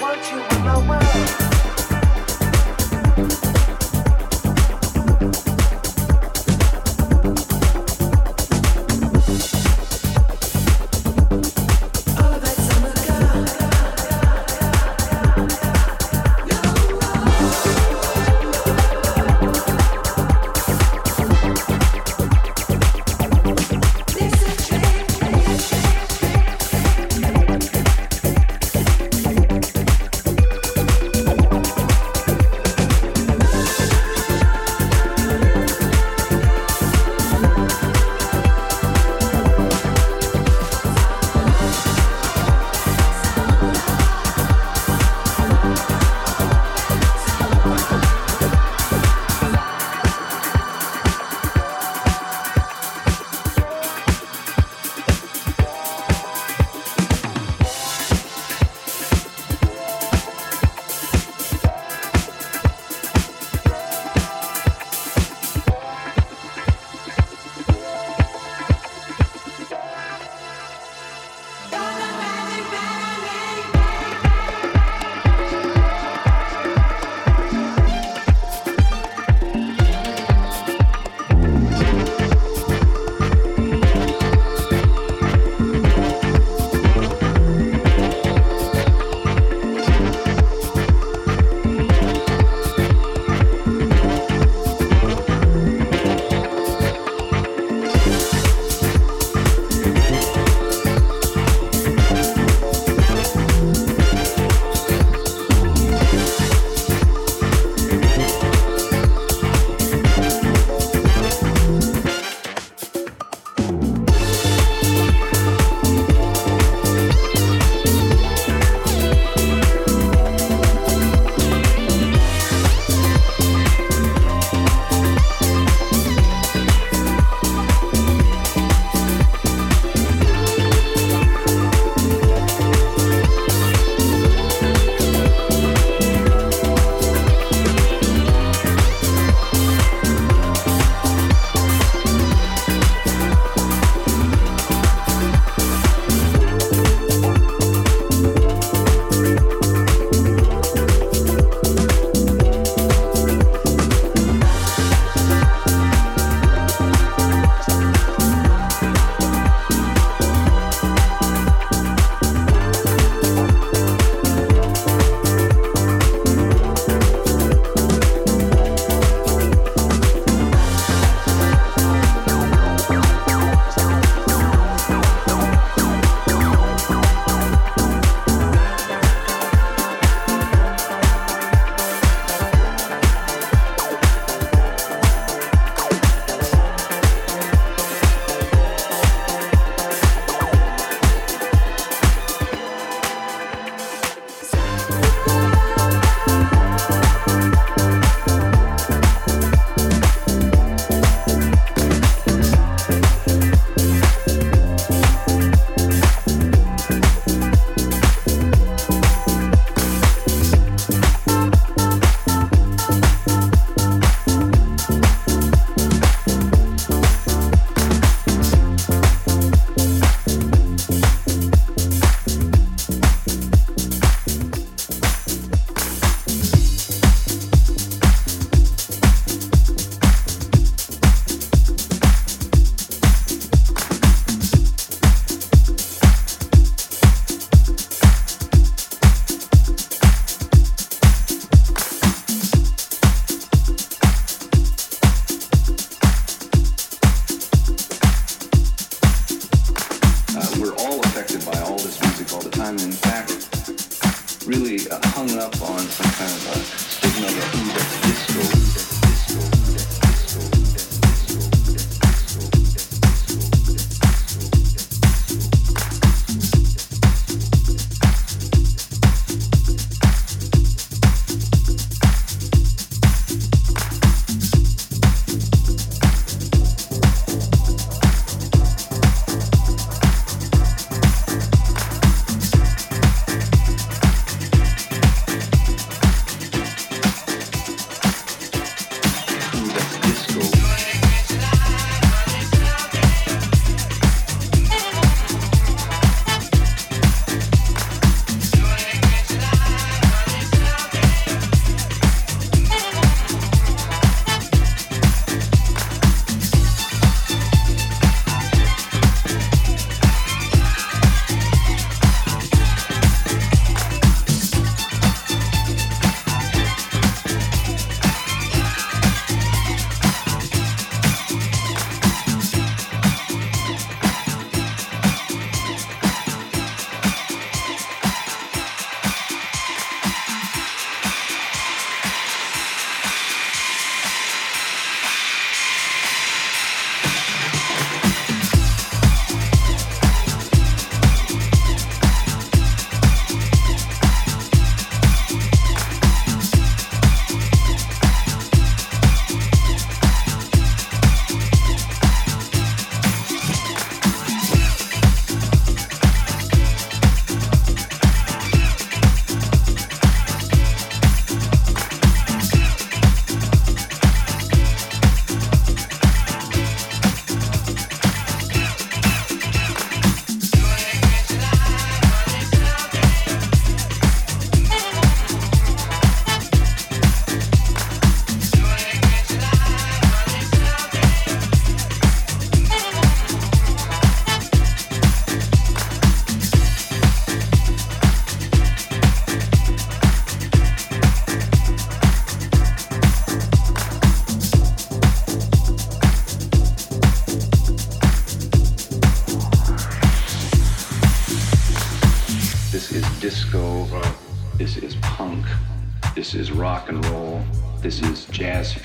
want you on my world?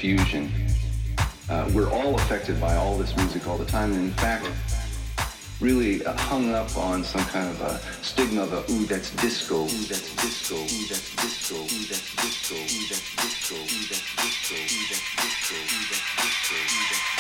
Fusion. Uh, we're all affected by all this music all the time, and in fact, really uh, hung up on some kind of a stigma of a, ooh, that's disco, ooh, that's disco, ooh, that's disco, ooh, that's disco, ooh, that's disco, ooh, that's disco, ooh, that's disco, ooh, that's disco, ooh, that's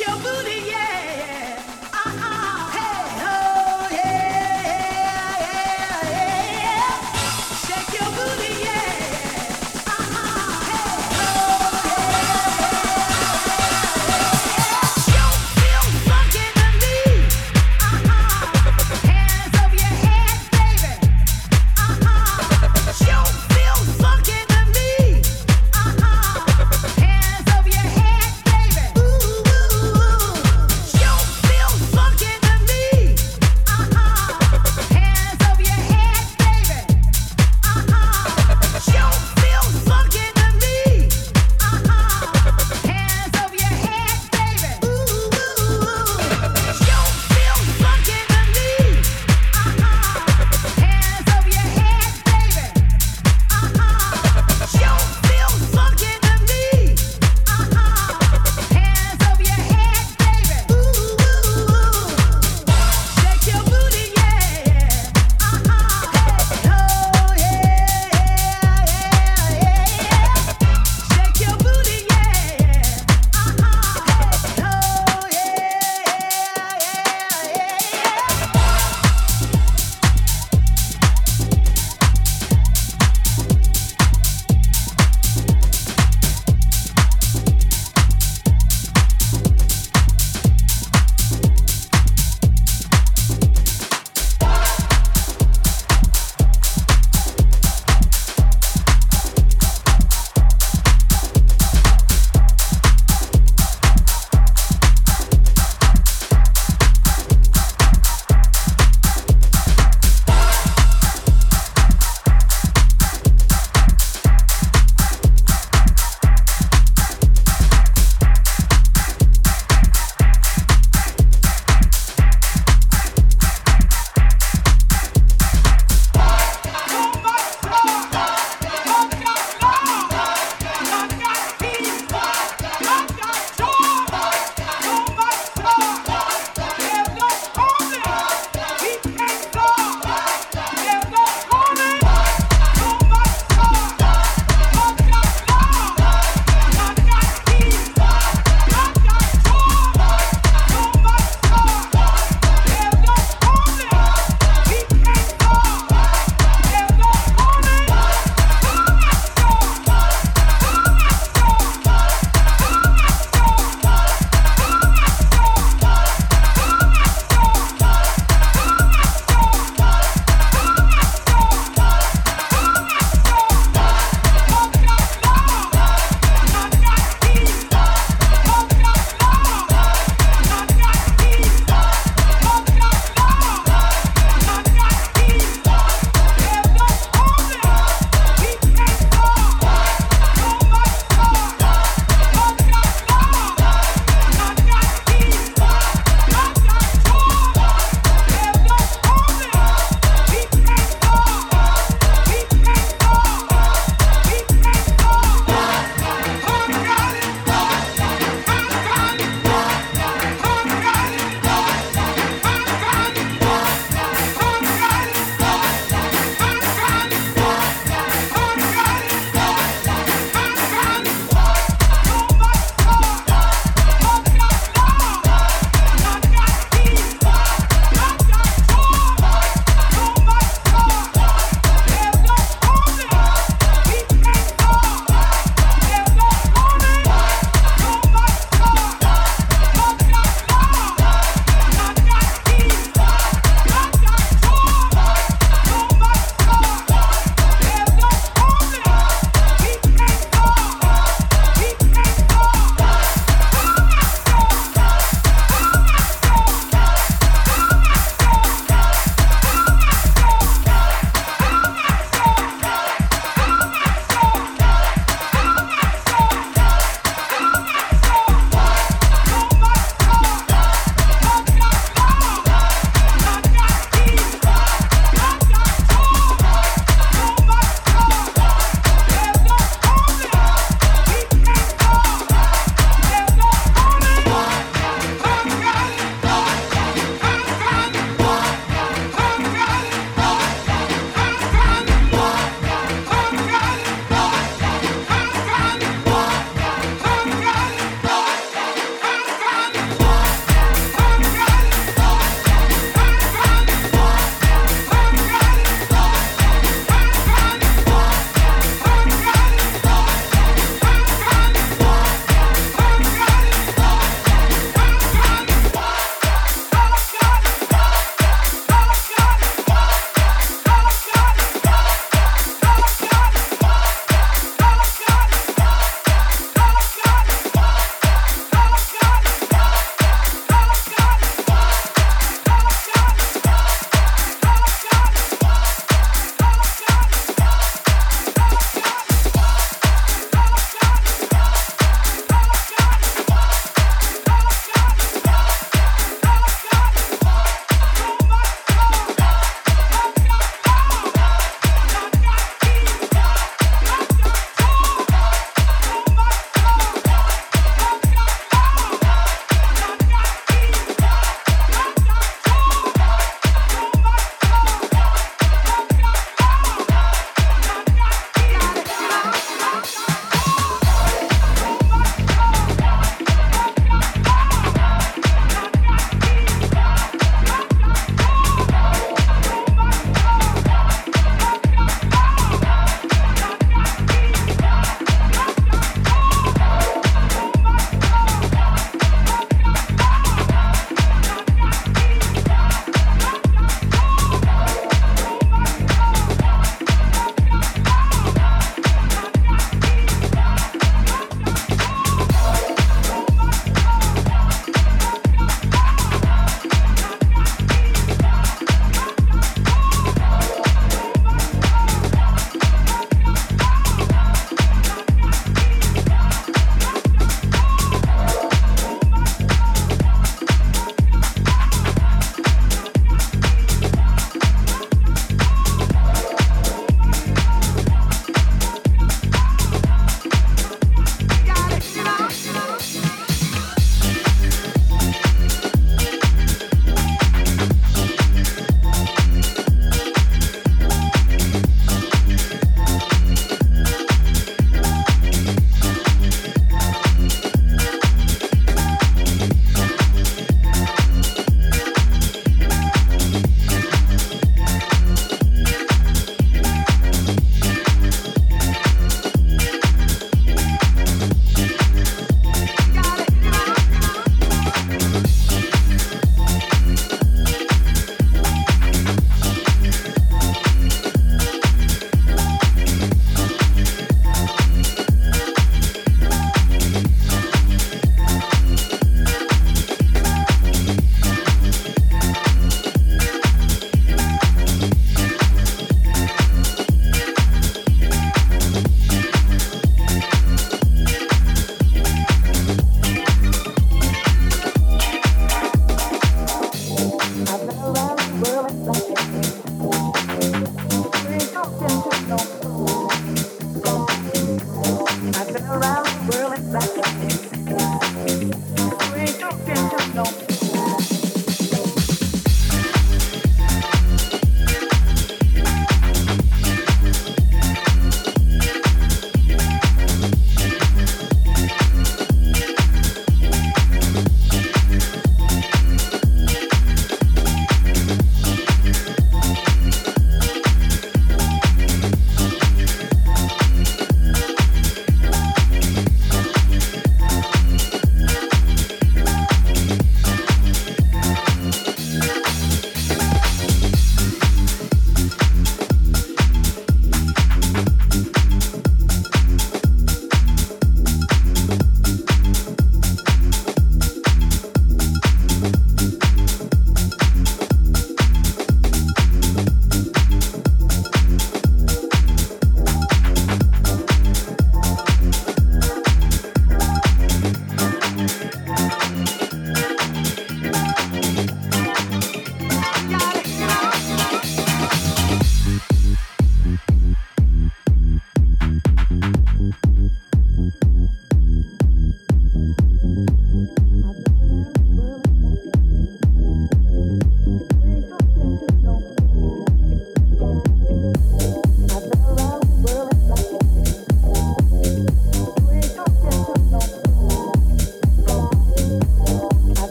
your booty.